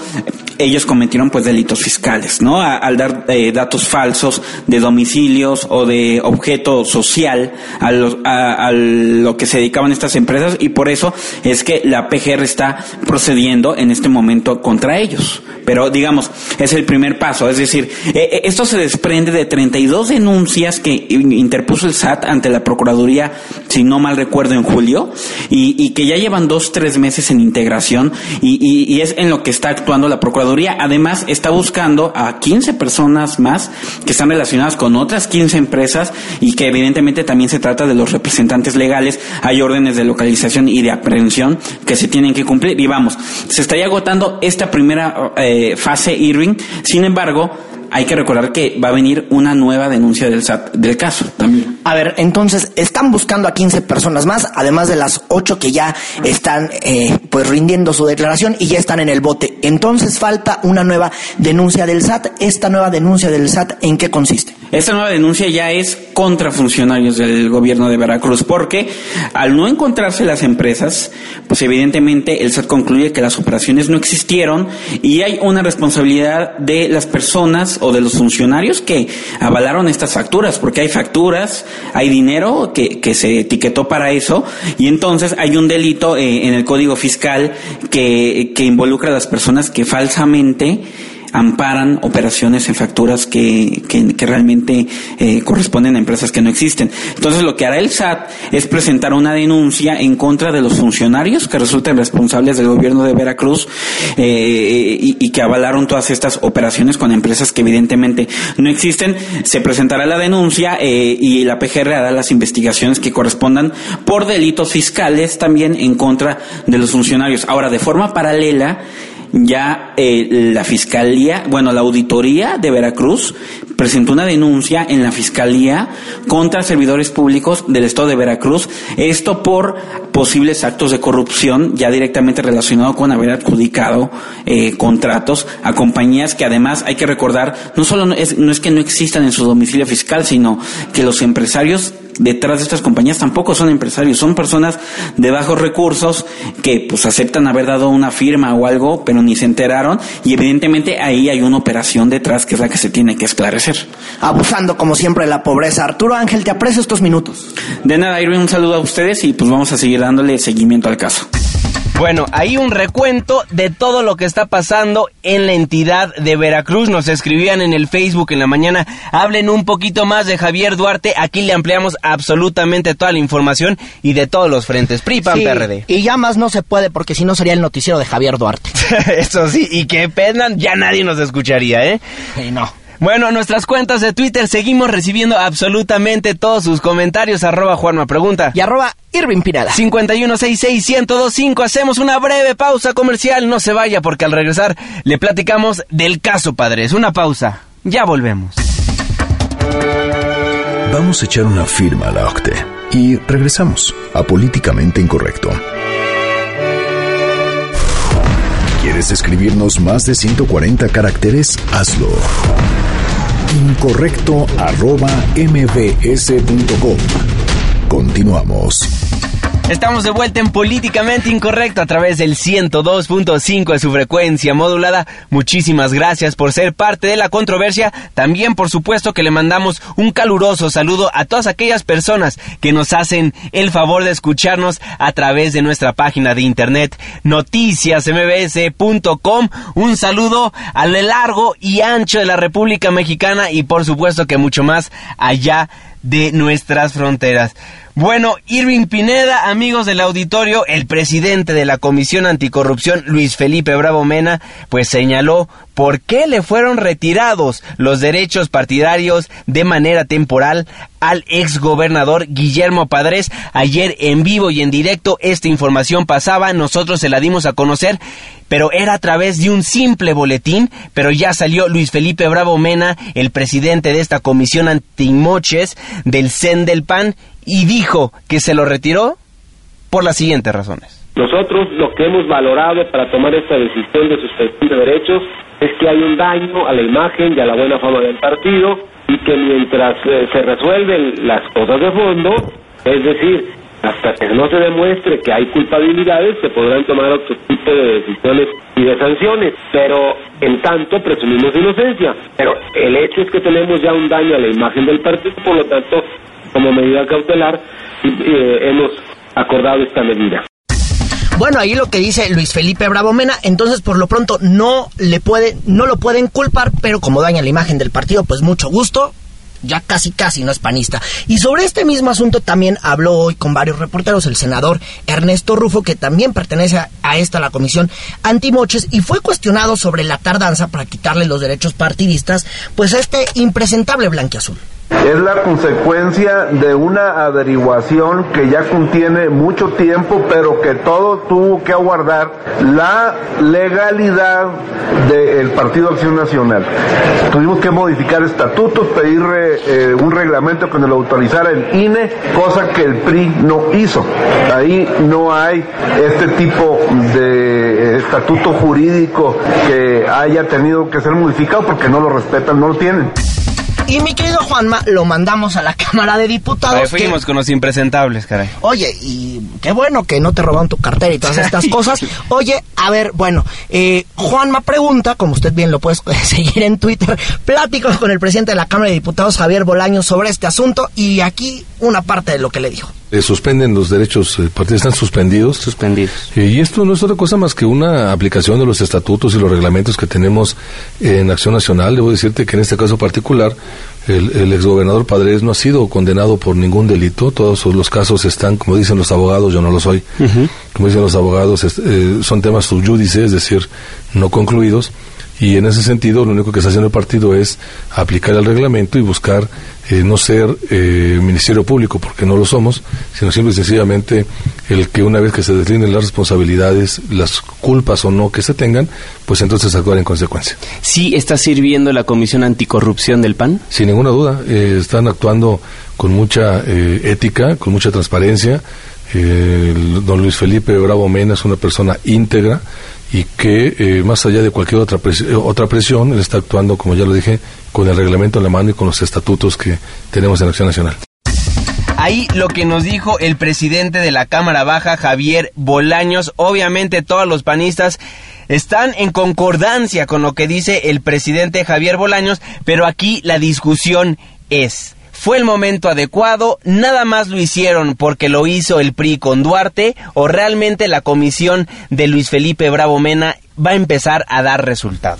ellos cometieron pues delitos fiscales, ¿no? al dar eh, datos falsos de domicilios o de objeto social a, a, lo que se dedicaban estas empresas y por eso es que la PGR está procediendo en este momento contra ellos. Pero digamos, es el primer paso, es decir, eh, eh, esto se desprende de 32 denuncias que interpuso el SAT ante la Procuraduría, si no mal recuerdo, en julio, y, que ya llevan dos, tres meses en integración y, y es en lo que está actuando la Procuraduría además está buscando a 15 personas más que están relacionadas con otras 15 empresas y que evidentemente también se trata de los representantes legales. Hay órdenes de localización y de aprehensión que se tienen que cumplir. Y vamos, se estaría agotando esta primera eh, fase Irving. Sin embargo, hay que recordar que va a venir una nueva denuncia del SAT del caso también. A ver, entonces están buscando a 15 personas más, además de las 8 que ya están eh, pues rindiendo su declaración y ya están en el bote. Entonces falta una nueva denuncia del SAT. Esta nueva denuncia del SAT, ¿en qué consiste? Esta nueva denuncia ya es contra funcionarios del gobierno de Veracruz, porque al no encontrarse las empresas, pues evidentemente el SAT concluye que las operaciones no existieron y hay una responsabilidad de las personas o de los funcionarios que avalaron estas facturas, porque hay facturas, hay dinero que, que se etiquetó para eso y entonces hay un delito eh, en el Código Fiscal que, que involucra a las personas que falsamente amparan operaciones en facturas que, que, realmente eh, corresponden a empresas que no existen. Entonces lo que hará el SAT es presentar una denuncia en contra de los funcionarios que resulten responsables del gobierno de Veracruz eh, y, que avalaron todas estas operaciones con empresas que evidentemente no existen. Se presentará la denuncia eh, y la PGR hará las investigaciones que correspondan por delitos fiscales también en contra de los funcionarios. Ahora, de forma paralela, ya eh, la Fiscalía, bueno, la Auditoría de Veracruz presentó una denuncia en la Fiscalía contra servidores públicos del Estado de Veracruz, esto por posibles actos de corrupción ya directamente relacionado con haber adjudicado eh, contratos a compañías que además hay que recordar, no solo es, no es que no existan en su domicilio fiscal, sino que los empresarios detrás de estas compañías tampoco son empresarios, son personas de bajos recursos que pues aceptan haber dado una firma o algo, pero ni se enteraron y evidentemente ahí hay una operación detrás que es la que se tiene que esclarecer. Abusando como siempre de la pobreza. Arturo Ángel, te aprecio estos minutos. De nada, Irving, un saludo a ustedes y pues vamos a seguir dándole seguimiento al caso. Bueno, hay un recuento de todo lo que está pasando en la entidad de Veracruz. Nos escribían en el Facebook en la mañana. Hablen un poquito más de Javier Duarte. Aquí le ampliamos absolutamente toda la información y de todos los frentes. PRI, PAN, PRD. Y ya más no se puede porque si no sería el noticiero de Javier Duarte. Eso sí, y que pena, ya nadie nos escucharía, ¿eh? Sí, no. Bueno, nuestras cuentas de Twitter seguimos recibiendo absolutamente todos sus comentarios. Arroba Juanma Pregunta. Y arroba Irving Pineda. 5166125. Hacemos una breve pausa comercial. No se vaya porque al regresar le platicamos del caso Padres. Una pausa. Ya volvemos. Vamos a echar una firma a la OCTE y regresamos a Políticamente Incorrecto. ¿Quieres escribirnos más de 140 caracteres? Hazlo. Incorrecto arroba mbs.com. Continuamos. Estamos de vuelta en Políticamente Incorrecto a través del 102.5 de su frecuencia modulada. Muchísimas gracias por ser parte de la controversia. También, por supuesto, que le mandamos un caluroso saludo a todas aquellas personas que nos hacen el favor de escucharnos a través de nuestra página de internet noticiasmbs.com. Un saludo a lo largo y ancho de la República Mexicana y, por supuesto, que mucho más allá de nuestras fronteras. Bueno, Irving Pineda, amigos del auditorio, el presidente de la Comisión Anticorrupción, Luis Felipe Bravo Mena, pues señaló por qué le fueron retirados los derechos partidarios de manera temporal al exgobernador Guillermo Padres. Ayer en vivo y en directo esta información pasaba, nosotros se la dimos a conocer, pero era a través de un simple boletín, pero ya salió Luis Felipe Bravo Mena, el presidente de esta comisión antimoches del CEN del PAN, y dijo que se lo retiró por las siguientes razones. Nosotros lo que hemos valorado para tomar esta decisión de suspensión de derechos es que hay un daño a la imagen y a la buena fama del partido y que mientras eh, se resuelven las cosas de fondo, es decir, hasta que no se demuestre que hay culpabilidades, se podrán tomar otro tipo de decisiones y de sanciones, pero en tanto presumimos inocencia. Pero el hecho es que tenemos ya un daño a la imagen del partido, por lo tanto, como medida cautelar, eh, hemos acordado esta medida. Bueno, ahí lo que dice Luis Felipe Bravo Mena, entonces por lo pronto no le puede, no lo pueden culpar, pero como daña la imagen del partido, pues mucho gusto, ya casi casi no es panista. Y sobre este mismo asunto también habló hoy con varios reporteros el senador Ernesto Rufo, que también pertenece a esta la comisión antimoches, y fue cuestionado sobre la tardanza para quitarle los derechos partidistas, pues a este impresentable blanquiazul es la consecuencia de una averiguación que ya contiene mucho tiempo, pero que todo tuvo que aguardar la legalidad del Partido Acción Nacional. Tuvimos que modificar estatutos, pedir eh, un reglamento que nos lo autorizara el INE, cosa que el PRI no hizo. Ahí no hay este tipo de estatuto jurídico que haya tenido que ser modificado porque no lo respetan, no lo tienen. Y mi querido Juanma, lo mandamos a la Cámara de Diputados. Ahí fuimos con los impresentables, caray. Oye, y qué bueno que no te robaron tu cartera y todas estas cosas. Oye, a ver, bueno, eh, Juanma pregunta, como usted bien lo puede seguir en Twitter, plático con el presidente de la Cámara de Diputados, Javier Bolaño, sobre este asunto y aquí una parte de lo que le dijo. Eh, suspenden los derechos, el partido están suspendidos. Suspendidos. Eh, y esto no es otra cosa más que una aplicación de los estatutos y los reglamentos que tenemos en Acción Nacional. Debo decirte que en este caso particular, el, el exgobernador Padres no ha sido condenado por ningún delito. Todos los casos están, como dicen los abogados, yo no lo soy, como dicen los abogados, eh, son temas subyúdice, es decir, no concluidos. Y en ese sentido, lo único que está haciendo el partido es aplicar el reglamento y buscar eh, no ser eh, Ministerio Público, porque no lo somos, sino simple y sencillamente el que una vez que se deslinden las responsabilidades, las culpas o no que se tengan, pues entonces actuar en consecuencia. ¿Sí está sirviendo la Comisión Anticorrupción del PAN? Sin ninguna duda, eh, están actuando con mucha ética, con mucha transparencia. don Luis Felipe Bravo Mena es una persona íntegra y que eh, más allá de cualquier otra, presión, otra presión, él está actuando, como ya lo dije, con el reglamento en la mano y con los estatutos que tenemos en Acción Nacional. Ahí lo que nos dijo el presidente de la Cámara Baja, Javier Bolaños, obviamente todos los panistas están en concordancia con lo que dice el presidente Javier Bolaños, pero aquí la discusión es, ¿Fue el momento adecuado? ¿Nada más lo hicieron porque lo hizo el PRI con Duarte? ¿O realmente la comisión de Luis Felipe Bravo Mena va a empezar a dar resultado?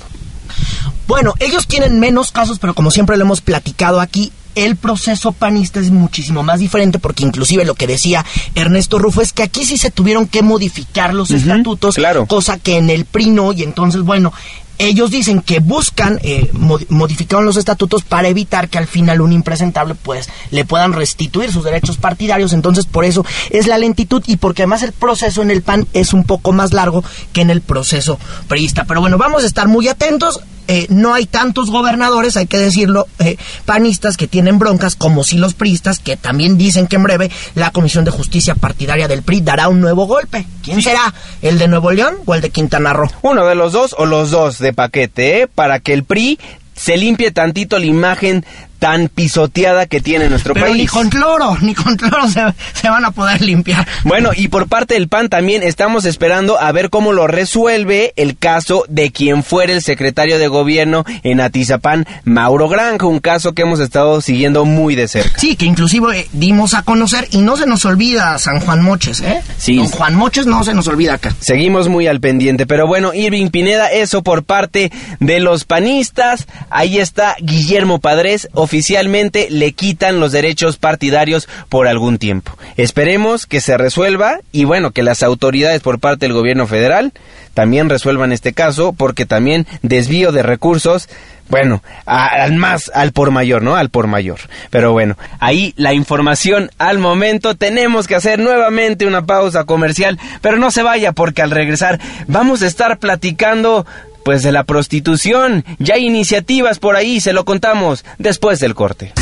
Bueno, ellos tienen menos casos, pero como siempre lo hemos platicado aquí, el proceso panista es muchísimo más diferente porque inclusive lo que decía Ernesto Rufo es que aquí sí se tuvieron que modificar los estatutos, cosa que en el PRI no, y entonces bueno, ellos dicen que buscan eh, modificar los estatutos para evitar que al final un impresentable pues le puedan restituir sus derechos partidarios, entonces por eso es la lentitud y porque además el proceso en el PAN es un poco más largo que en el proceso priista. Pero bueno, vamos a estar muy atentos. Eh, no hay tantos gobernadores, hay que decirlo, eh, panistas que tienen broncas, como si los priistas, que también dicen que en breve la Comisión de Justicia Partidaria del PRI dará un nuevo golpe. ¿Quién será? ¿El de Nuevo León o el de Quintana Roo? Uno de los dos o los dos de paquete, ¿eh? Para que el PRI se limpie tantito la imagen tan pisoteada que tiene nuestro Pero país. Ni con cloro, ni con cloro se, van a poder limpiar. Bueno, y por parte del PAN también estamos esperando a ver cómo lo resuelve el caso de quien fuera el secretario de gobierno en Atizapán, Mauro Granja, un caso que hemos estado siguiendo muy de cerca. Sí, que inclusive eh, dimos a conocer y no se nos olvida San Juan Moches, ¿eh? Sí. Don Juan Moches no se nos olvida acá. Seguimos muy al pendiente, pero bueno, Irving Pineda, eso por parte de los panistas. Ahí está Guillermo Padres, oficialmente le quitan los derechos partidarios por algún tiempo. Esperemos que se resuelva y bueno, que las autoridades por parte del gobierno federal también resuelvan este caso porque también desvío de recursos bueno, al más, al por mayor, ¿no? Al por mayor. Pero bueno, ahí la información al momento. Tenemos que hacer nuevamente una pausa comercial, pero no se vaya porque al regresar vamos a estar platicando pues de la prostitución. Ya hay iniciativas por ahí, se lo contamos después del corte.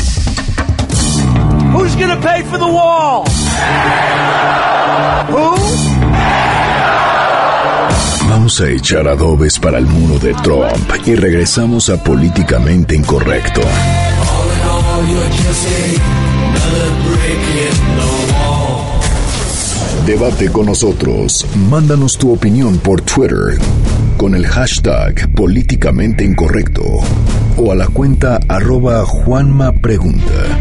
Who's gonna pay for the wall? Vamos a echar adobes para el muro de Trump y regresamos a Políticamente Incorrecto. Debate con nosotros. Mándanos tu opinión por Twitter con el hashtag políticamente incorrecto o a la cuenta arroba Juanma Pregunta.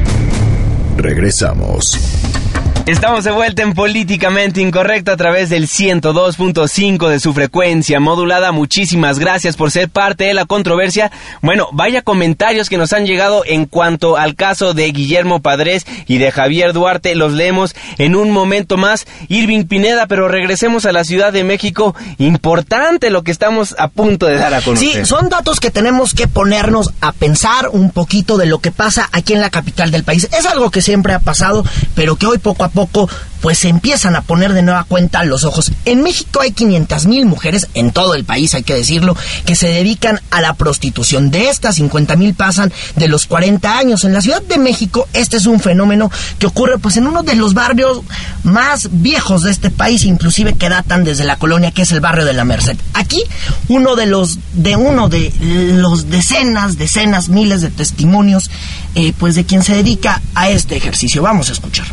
Regresamos. Estamos de vuelta en Políticamente Incorrecto a través del 102.5 de su frecuencia modulada. Muchísimas gracias por ser parte de la controversia. Bueno, vaya comentarios que nos han llegado en cuanto al caso de Guillermo Padres y de Javier Duarte. Los leemos en un momento más. Irving Pineda, pero regresemos a la Ciudad de México. Importante lo que estamos a punto de dar a conocer. Sí, son datos que tenemos que ponernos a pensar un poquito de lo que pasa aquí en la capital del país. Es algo que siempre ha pasado, pero que hoy poco a poco poco pues se empiezan a poner de nueva cuenta los ojos. En México hay 500 mil mujeres, en todo el país hay que decirlo, que se dedican a la prostitución. De estas, 50 mil pasan de los 40 años. En la Ciudad de México, este es un fenómeno que ocurre pues en uno de los barrios más viejos de este país, inclusive que datan desde la colonia, que es el barrio de la Merced. Aquí, uno de los, de uno de los decenas, decenas, miles de testimonios, eh, pues de quien se dedica a este ejercicio. Vamos a escuchar.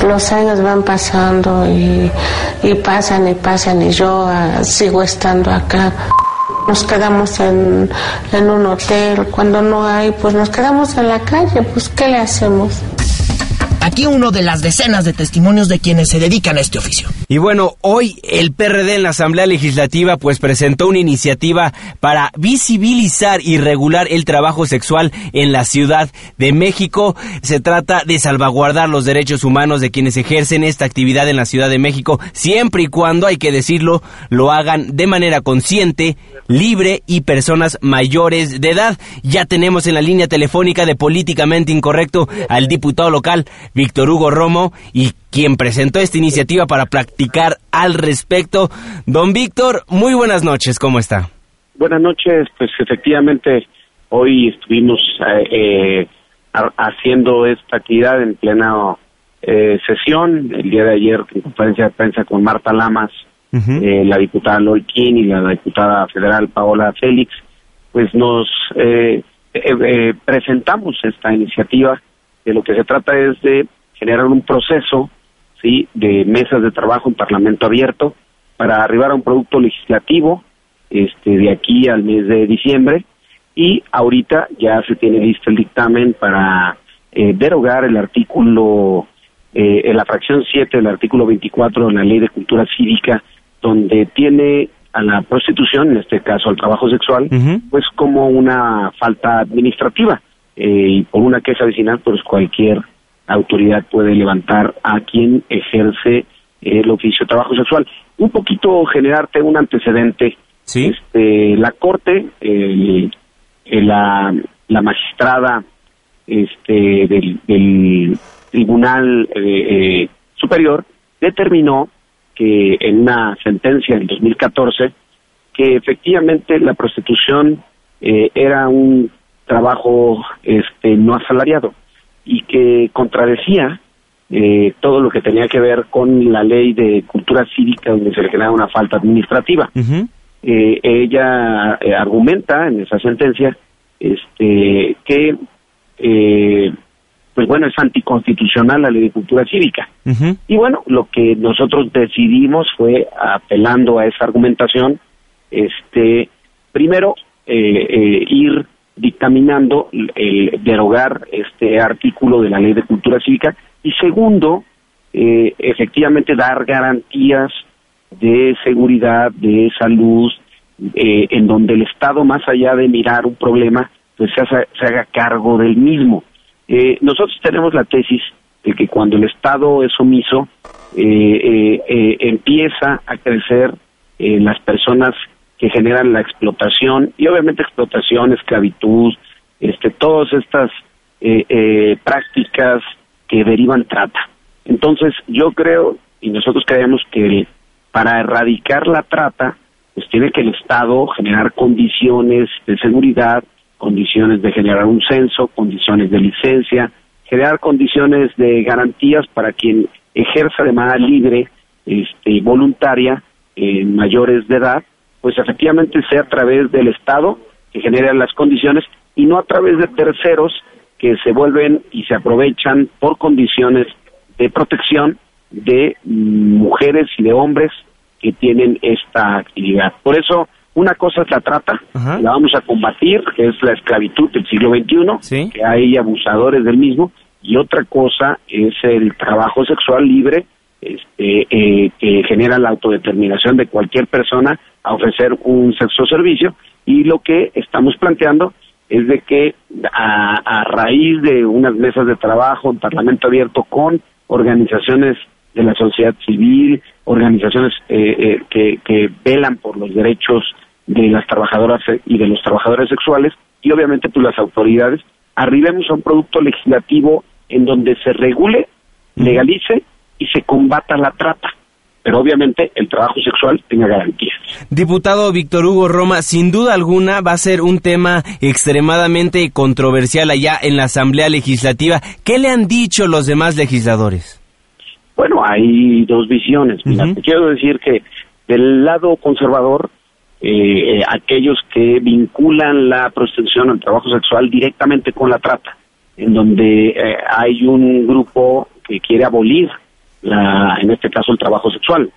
Los años van pasando y, pasan y pasan y yo ah, sigo estando acá. Nos quedamos en, en un hotel, cuando no hay, pues nos quedamos en la calle, pues ¿qué le hacemos? Aquí uno de las decenas de testimonios de quienes se dedican a este oficio. Y bueno, hoy el PRD en la Asamblea Legislativa pues presentó una iniciativa para visibilizar y regular el trabajo sexual en la Ciudad de México. Se trata de salvaguardar los derechos humanos de quienes ejercen esta actividad en la Ciudad de México, siempre y cuando, hay que decirlo, lo hagan de manera consciente, libre y personas mayores de edad. Ya tenemos en la línea telefónica de Políticamente Incorrecto al diputado local Víctor Hugo Romo y quien presentó esta iniciativa para practicar al respecto. Don Víctor, muy buenas noches, ¿cómo está? Buenas noches, pues efectivamente hoy estuvimos eh, eh, haciendo esta actividad en plena eh, sesión, el día de ayer en conferencia de prensa con Marta Lamas, la diputada Lolquín y la diputada federal Paola Félix, pues nos presentamos esta iniciativa de lo que se trata es de generar un proceso sí de mesas de trabajo en parlamento abierto para arribar a un producto legislativo este de aquí al mes de diciembre. Y ahorita ya se tiene listo el dictamen para eh, derogar el artículo eh, en la fracción 7 del artículo 24 de la ley de cultura cívica donde tiene a la prostitución, en este caso al trabajo sexual, pues como una falta administrativa eh, y por una queja vecinal, pues cualquier autoridad puede levantar a quien ejerce el oficio de trabajo sexual. Un poquito generarte un antecedente este, la Corte, el- el- la, la magistrada este, del, del Tribunal eh, eh, Superior determinó que en una sentencia en 2014 que efectivamente la prostitución eh, era un trabajo este, no asalariado y que contradecía eh, todo lo que tenía que ver con la ley de cultura cívica donde se le genera una falta administrativa. Eh, ella eh, argumenta en esa sentencia este, que eh, pues bueno es anticonstitucional la ley de cultura cívica. Y bueno lo que nosotros decidimos fue apelando a esa argumentación este primero ir dictaminando el derogar este artículo de la ley de cultura cívica y segundo eh, efectivamente dar garantías de seguridad de salud eh, en donde el Estado más allá de mirar un problema pues se, haga- se haga cargo del mismo. Eh, nosotros tenemos la tesis de que cuando el Estado es omiso empieza a crecer las personas que generan la explotación y obviamente explotación, esclavitud, este, todas estas eh, eh, prácticas que derivan trata. Entonces yo creo y nosotros creemos que para erradicar la trata, pues tiene que el Estado generar condiciones de seguridad, condiciones de generar un censo, condiciones de licencia, generar condiciones de garantías para quien ejerza de manera libre este, voluntaria eh, mayores de edad, pues efectivamente sea a través del Estado que genera las condiciones y no a través de terceros que se vuelven y se aprovechan por condiciones de protección de mujeres y de hombres que tienen esta actividad. Por eso, una cosa es la trata, la vamos a combatir, que es la esclavitud del siglo XXI, que hay abusadores del mismo, y otra cosa es el trabajo sexual libre, este, eh, que genera la autodeterminación de cualquier persona a ofrecer un sexo servicio, y lo que estamos planteando es de que a, a raíz de unas mesas de trabajo en Parlamento Abierto con organizaciones de la sociedad civil, organizaciones eh, eh, que, que velan por los derechos de las trabajadoras y de los trabajadores sexuales y obviamente pues las autoridades, arribemos a un producto legislativo en donde se regule, legalice y se combata la trata, pero obviamente el trabajo sexual tenga garantías. Diputado Víctor Hugo Roma, sin duda alguna va a ser un tema extremadamente controversial allá en la Asamblea Legislativa. ¿Qué le han dicho los demás legisladores? Bueno, hay dos visiones. Mira, te quiero decir que del lado conservador, eh, eh, aquellos que vinculan la prostitución al trabajo sexual directamente con la trata, en donde eh, hay un grupo que quiere abolir, la, en este caso, el trabajo sexual.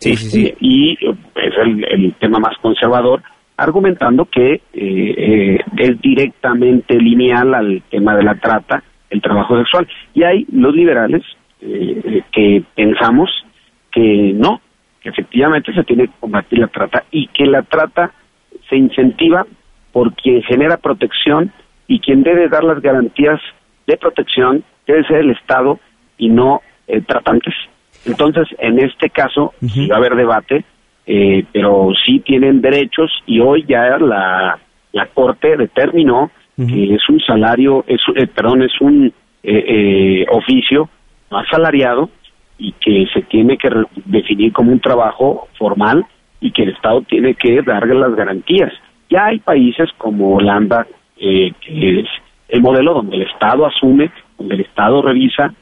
Este, Y es el, el tema más conservador, argumentando que eh, eh, es directamente lineal al tema de la trata, el trabajo sexual. Y hay los liberales eh, eh, que pensamos que no, que efectivamente se tiene que combatir la trata y que la trata se incentiva por quien genera protección y quien debe dar las garantías de protección debe ser el Estado y no eh, tratantes. Entonces, en este caso, sí va a haber debate, eh, pero sí tienen derechos y hoy ya la, la Corte determinó que es un salario, es, eh, perdón, es un eh, eh, oficio asalariado y que se tiene que re- definir como un trabajo formal y que el Estado tiene que darle las garantías. Ya hay países como Holanda, eh, que es el modelo donde el Estado asume, donde el Estado revisa,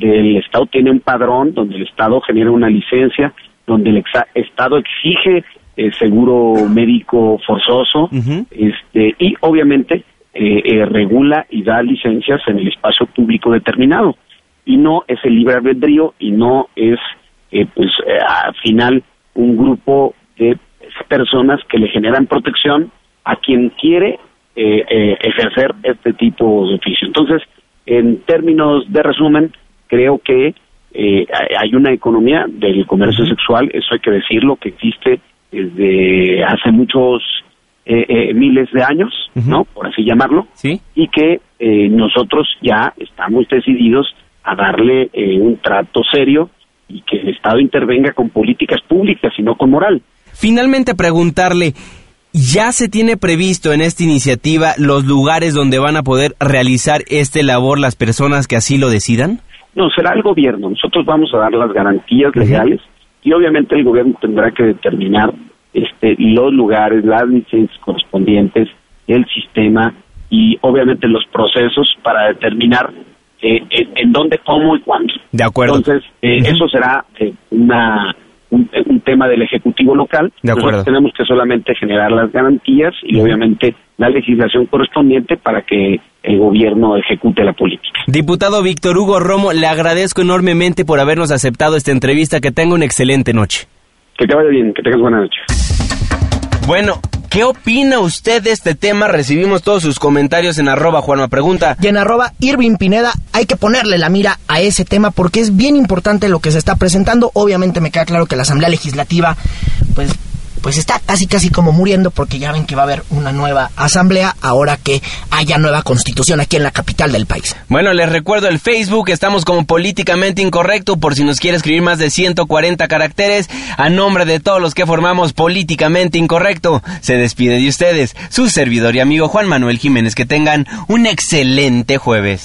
donde el Estado tiene un padrón, donde el Estado genera una licencia, donde el exa- Estado exige eh, seguro médico forzoso, este, y obviamente eh, eh, regula y da licencias en el espacio público determinado. Y no es el libre albedrío y no es, eh, pues, eh, al final un grupo de personas que le generan protección a quien quiere eh, eh, ejercer este tipo de oficio. Entonces, en términos de resumen, creo que eh, hay- una economía del comercio sexual, eso hay que decirlo, que existe desde hace muchos eh, eh, miles de años, ¿no? Por así llamarlo. Y que eh, nosotros ya estamos decididos a darle un trato serio y que el Estado intervenga con políticas públicas y no con moral. Finalmente preguntarle, ¿ya se tiene previsto en esta iniciativa los lugares donde van a poder realizar este labor las personas que así lo decidan? No, será el gobierno. Nosotros vamos a dar las garantías legales y obviamente el gobierno tendrá que determinar este, los lugares, las licencias correspondientes, el sistema y obviamente los procesos para determinar eh, en, en dónde, cómo y cuándo. De acuerdo. Entonces, eh, eso será eh, una un, un tema del Ejecutivo local. De acuerdo. Nosotros tenemos que solamente generar las garantías y obviamente la legislación correspondiente para que el gobierno ejecute la política. Diputado Víctor Hugo Romo, le agradezco enormemente por habernos aceptado esta entrevista. Que tenga una excelente noche. Que te vaya bien, que tengas buena noche. Bueno, ¿qué opina usted de este tema? Recibimos todos sus comentarios en arroba Juanma Pregunta. Y en arroba Irving Pineda hay que ponerle la mira a ese tema porque es bien importante lo que se está presentando. Obviamente me queda claro que la Asamblea Legislativa, pues pues está casi casi como muriendo porque ya ven que va a haber una nueva asamblea ahora que haya nueva constitución aquí en la capital del país. Bueno, les recuerdo el Facebook, estamos como políticamente incorrecto por si nos quiere escribir más de 140 caracteres a nombre de todos los que formamos políticamente incorrecto. Se despide de ustedes su servidor y amigo Juan Manuel Jiménez. Que tengan un excelente jueves.